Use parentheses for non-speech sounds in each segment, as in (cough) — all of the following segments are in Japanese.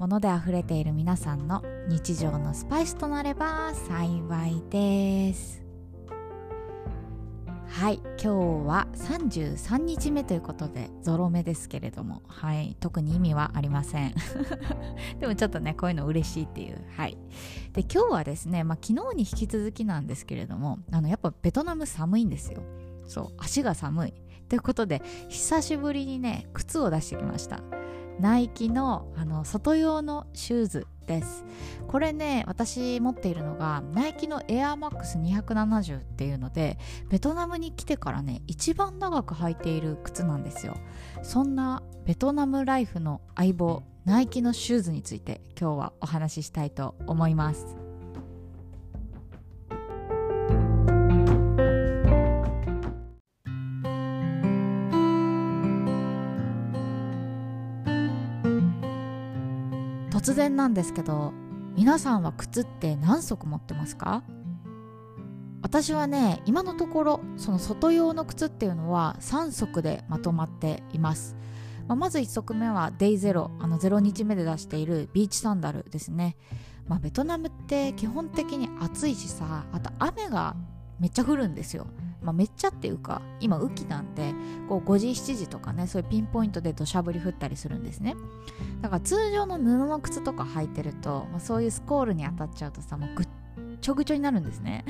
物で溢れている皆さんの日常のスパイスとなれば幸いです。はい今日は33日目ということでゾロ目ですけれどもはい特に意味はありません。(laughs) でもちょっとねこういうの嬉しいっていう。はい。で今日はですね、まあ、昨日に引き続きなんですけれどもあのやっぱベトナム寒いんですよ。そう足が寒い。ということで久しぶりにね靴を出してきました。ナイキのあの外用のシューズです。これね私持っているのがナイキのエアーマックス270っていうのでベトナムに来てからね一番長く履いている靴なんですよ。そんなベトナムライフの相棒ナイキのシューズについて今日はお話ししたいと思います。突然なんですけど皆さんは靴って何足持ってますか？私はね今のところその外用の靴っていうのは3足でまとまっています、まあ、まず1足目はデイゼロあの0日目で出しているビーチサンダルですね、まあ、ベトナムって基本的に暑いしさあと雨がめっちゃ降るんですよ。まあ、めっちゃっていうか今雨季なんでこう5時7時とかねそういうピンポイントで土砂降り降ったりするんですね。だから通常の布の靴とか履いてると、まあ、そういうスコールに当たっちゃうとさもうぐっちょぐちょになるんですね。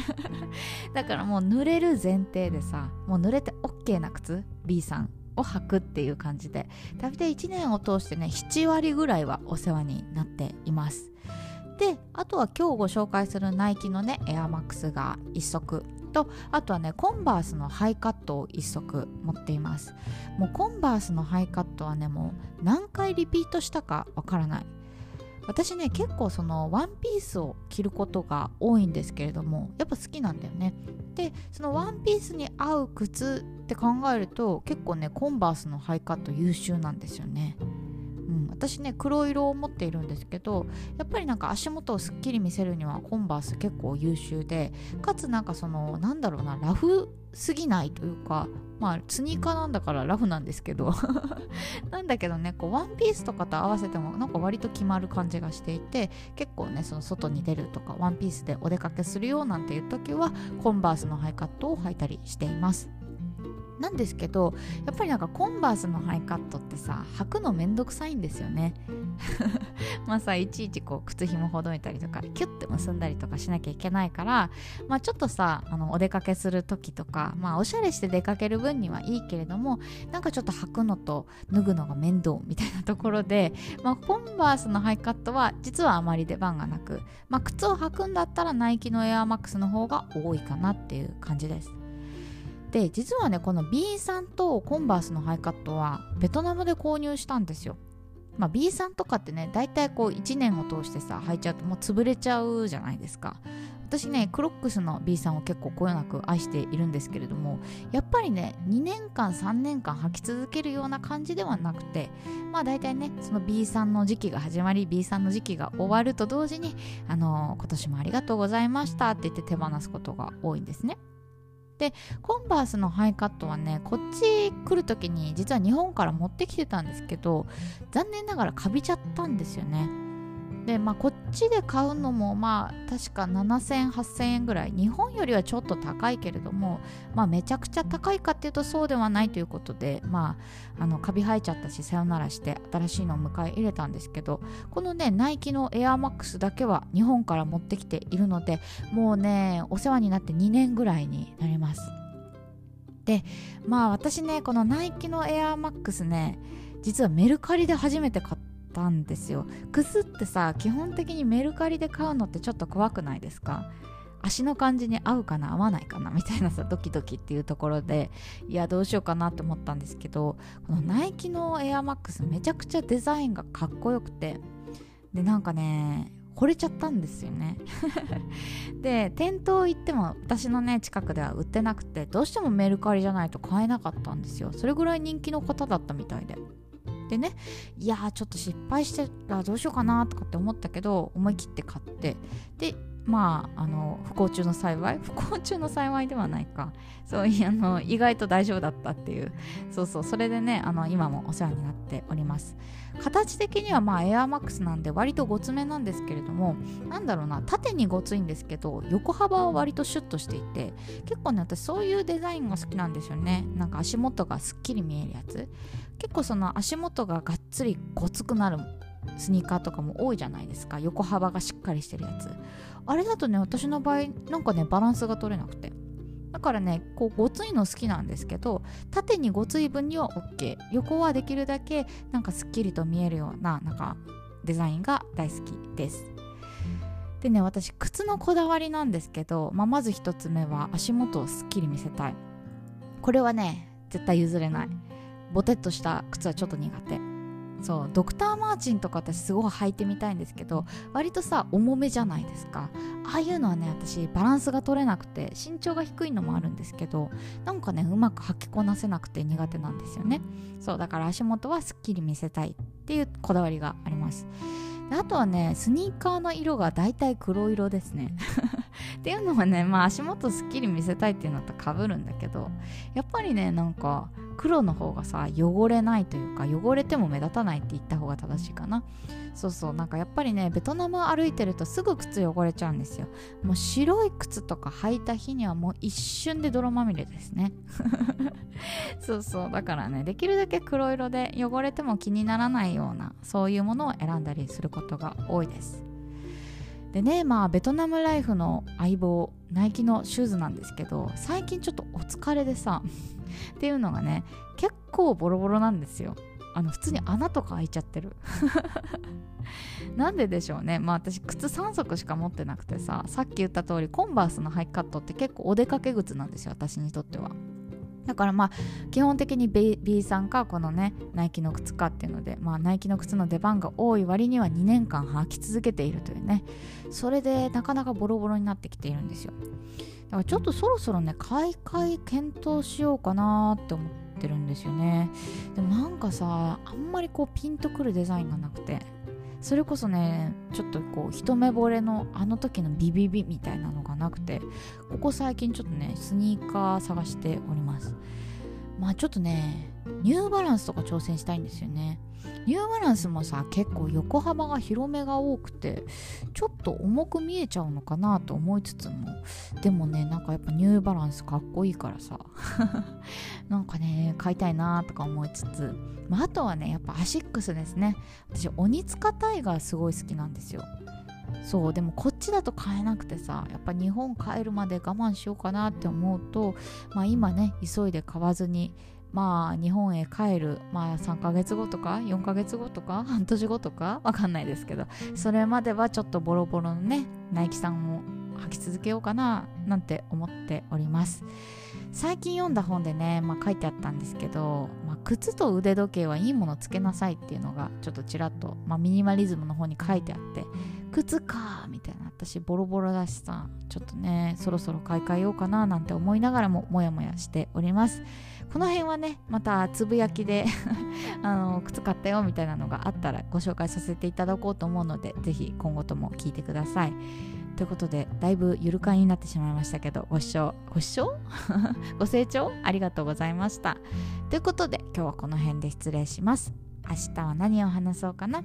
(laughs) だからもう濡れる前提でさもう濡れて OK な靴 B さんを履くっていう感じで大体1年を通してね7割ぐらいはお世話になっています。であとは今日ご紹介するナイキのねエアマックスが1足とあとはねコンバースのハイカットを1足持っています。もうコンバースのハイカットはねもう何回リピートしたかわからない。私ね結構そのワンピースを着ることが多いんですけれどもやっぱ好きなんだよね。でそのワンピースに合う靴って考えると結構ねコンバースのハイカット優秀なんですよね、私ね黒色を持っているんですけどやっぱりなんか足元をすっきり見せるにはコンバース結構優秀でかつなんかそのなんだろうなラフすぎないというかまあスニーカーなんだからラフなんですけど (laughs) なんだけどねこうワンピースとかと合わせてもなんか割と決まる感じがしていて結構ねその外に出るとかワンピースでお出かけするよなんていう時はコンバースのハイカットを履いたりしています。なんですけどやっぱりなんかコンバースのハイカットってさ履くのめんどくさいんですよね。(laughs) まあさいちいちこう靴ひもほどいたりとかキュッて結んだりとかしなきゃいけないからまあちょっとさあのお出かけする時とかまあおしゃれして出かける分にはいいけれどもなんかちょっと履くのと脱ぐのが面倒みたいなところでまあコンバースのハイカットは実はあまり出番がなくまあ靴を履くんだったらナイキのエアマックスの方が多いかなっていう感じです。で実はねこの B さんとコンバースのハイカットはベトナムで購入したんですよ。まあ、B さんとかってね大体こう1年を通してさ履いちゃうともう潰れちゃうじゃないですか。私ねクロックスの B さんを結構こよなく愛しているんですけれどもやっぱりね2年間3年間履き続けるような感じではなくてまあ大体ねその B さんの時期が始まり B さんの時期が終わると同時にあのー、今年もありがとうございましたって言って手放すことが多いんですね。でコンバースのハイカットはねこっち来る時に実は日本から持ってきてたんですけど残念ながらカビちゃったんですよね。でまあこっちで買うのもまあ確か7000、8000円ぐらい。日本よりはちょっと高いけれどもまあめちゃくちゃ高いかっていうとそうではないということでまああのカビ生えちゃったしさよならして新しいのを迎え入れたんですけどこのねナイキのエアマックスだけは日本から持ってきているのでもうねお世話になって2年ぐらいになります。でまあ私ねこのナイキのエアマックスね実はメルカリで初めて買ったんですよ。靴ってさ基本的にメルカリで買うのってちょっと怖くないですか？足の感じに合うかな合わないかなみたいなさドキドキっていうところでいやどうしようかなって思ったんですけどこのナイキのエアマックスめちゃくちゃデザインがかっこよくてでなんかね惚れちゃったんですよね。(laughs) で店頭行っても私のね近くでは売ってなくてどうしてもメルカリじゃないと買えなかったんですよ。それぐらい人気の方だったみたいで。でねいやーちょっと失敗してたらどうしようかなとかって思ったけど思い切って買ってでまああの不幸中の幸い不幸中の幸いではないか。そういうあの意外と大丈夫だったっていう。そうそう。それでねあの今もお世話になっております。形的にはまあエアマックスなんで割とごつめなんですけれどもなんだろうな縦にごついんですけど横幅は割とシュッとしていて結構ね私そういうデザインが好きなんですよね。なんか足元がすっきり見えるやつ。結構その足元ががっつりごつくなるスニーカーとかも多いじゃないですか。横幅がしっかりしてるやつ。あれだとね私の場合なんかねバランスが取れなくて。だからねこうごついの好きなんですけど縦にごつい分には OK 横はできるだけなんかすっきりと見えるようななんかデザインが大好きです。でね私靴のこだわりなんですけど、まあ、まず1つ目は足元をすっきり見せたい。これはね絶対譲れない。ボテッとした靴はちょっと苦手。そうドクター・マーチンとか私すごい履いてみたいんですけど割とさ重めじゃないですか。ああいうのはね私バランスが取れなくて身長が低いのもあるんですけどなんかねうまく履きこなせなくて苦手なんですよね。そうだから足元はすっきり見せたいっていうこだわりがあります。あとはねスニーカーの色が大体黒色ですね。っていうのはねまあ足元すっきり見せたいっていうのとかぶるんだけどやっぱりねなんか黒の方がさ汚れないというか汚れても目立たないって言った方が正しいかな。そうそうなんかやっぱりねベトナム歩いてるとすぐ靴汚れちゃうんですよ。もう白い靴とか履いた日にはもう一瞬で泥まみれですね。(laughs) そうそうだからねできるだけ黒色で汚れても気にならないようなそういうものを選んだりすることが多いです。でねまあベトナムライフの相棒ナイキのシューズなんですけど最近ちょっとお疲れでさ (laughs) っていうのがね結構ボロボロなんですよ。あの普通に穴とか開いちゃってる。(laughs) なんででしょうね。まあ私靴3足しか持ってなくてささっき言った通りコンバースのハイカットって結構お出かけ靴なんですよ私にとっては。だからまあ基本的に B, B さんかこのねナイキの靴かっていうのでまあナイキの靴の出番が多い割には2年間履き続けているというね。それでなかなかボロボロになってきているんですよ。だからちょっとそろそろね買い替え検討しようかなって思ってるんですよね。でもなんかさあんまりこうピンとくるデザインがなくて。それこそねちょっとこう一目惚れのあの時のビビビみたいなのがなくてここ最近ちょっとねスニーカー探しております。まあちょっとねニューバランスとか挑戦したいんですよね。ニューバランスもさ結構横幅が広めが多くてちょっと重く見えちゃうのかなと思いつつもでもねなんかやっぱニューバランスかっこいいからさ (laughs) なんかね買いたいなとか思いつつ、まあ、あとはねやっぱアシックスですね。私鬼塚タイガーすごい好きなんですよ。そうでもこっちだと買えなくてさやっぱ日本帰るまで我慢しようかなって思うと、まあ、今ね急いで買わずにまあ日本へ帰る、まあ、3ヶ月後とか4ヶ月後とか半年後とかわかんないですけどそれまではちょっとボロボロのねナイキさんを履き続けようかななんて思っております。最近読んだ本でね、まあ、書いてあったんですけど、まあ、靴と腕時計はいいものつけなさいっていうのがちょっとちらっと、まあ、ミニマリズムの方に書いてあって靴かみたいな私ボロボロだしさちょっとねそろそろ買い替えようかななんて思いながらもモヤモヤしております。この辺はねまたつぶやきで (laughs) あの靴買ったよみたいなのがあったらご紹介させていただこうと思うのでぜひ今後とも聞いてください。ということでだいぶゆるかんになってしまいましたけどご視聴ご視聴？(laughs) ご清聴ありがとうございました。ということで今日はこの辺で失礼します。明日は何を話そうかな？